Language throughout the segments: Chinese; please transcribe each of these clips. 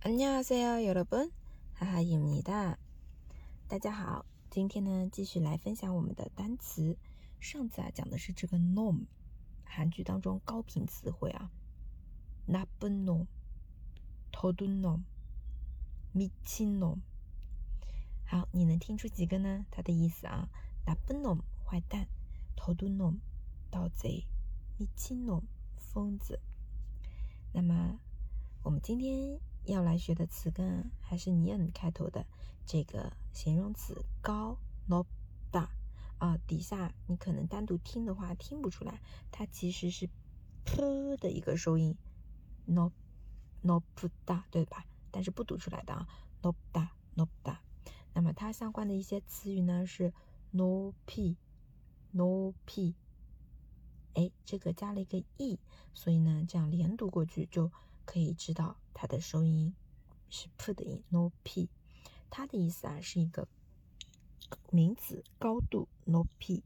안녕하세요여러분哈哈입니다大家好，今天呢继续来分享我们的单词。上次啊讲的是这个 놈，韩剧当中高频词汇啊，나쁜 놈、도둑 놈、미친 놈。 好，你能听出几个呢？它的意思啊，나쁜 놈， 坏蛋；도둑 놈， 盗贼；미친 놈， 疯子。那么我们今天 要来学的词根还是 nian 开头的这个形容词高 no da 啊，底下你可能单独听的话听不出来，它其实是 p 的一个收音 no no p da 对吧？但是不读出来的啊 no da no da。那么它相关的一些词语呢是 no p no p，哎，这个加了一个 e，所以呢这样连读过去就。可以知道它的收音是 p 的音，no p。它的意思啊是一个名词，高度 no p。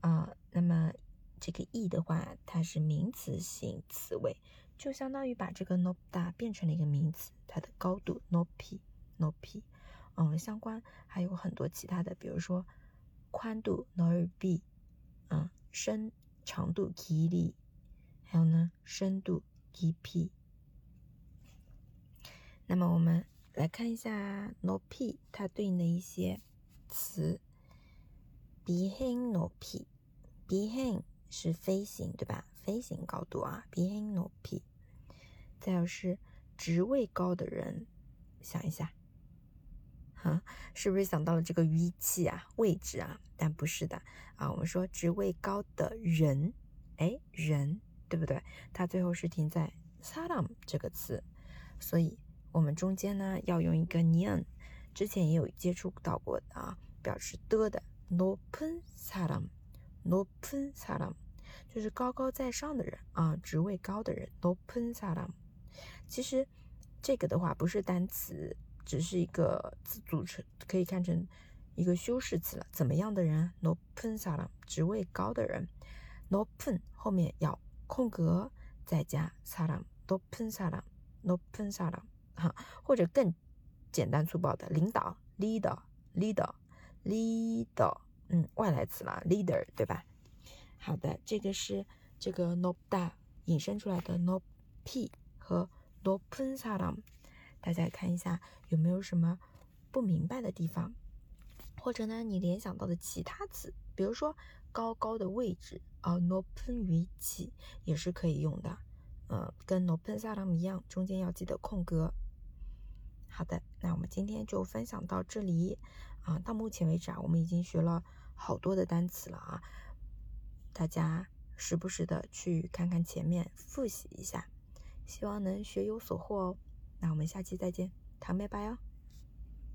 啊，那么这个 e 的话，它是名词性词尾，就相当于把这个 no 大变成了一个名词，它的高度 no p no p。嗯，相关还有很多其他的，比如说宽度 no b，啊，深长度 k i 还有呢深度。G P，那么我们来看一下 no p 它对应的一些词。behind no p，behind 是飞行对吧？飞行高度啊，behind no p。再有是职位高的人，想一下，哈，是不是想到了这个语气啊、位置啊？但不是的啊，我们说职位高的人，哎，人。对不对？它最后是停在 salam 这个词，所以我们中间呢要用一个 nian，之前也有接触到过啊，表示的的 nopen salam，nopen salam 就是高高在上的人啊，职位高的人 nopen salam。其实这个的话不是单词，只是一个词组成，可以看成一个修饰词了。怎么样的人？nopen salam，职位高的人，nopen 后面要。空格再加사람높은사람높은사람哈，或者更简单粗暴的领导，leader leader leader，嗯，外来词了，leader 对吧？好的，这个是这个높다引申出来的높이和높은사 람， 大家看一下有没有什么不明白的地方，或者呢你联想到的其他词，比如说高高的位置。 啊，nopen 语气也是可以用的，嗯，跟 nopen salam 一样，中间要记得空格。好的，那我们今天就分享到这里啊。到目前为止啊，我们已经学了好多的单词了啊，大家时不时的去看看前面，复习一下，希望能学有所获哦。那我们下期再见，糖妹拜哦。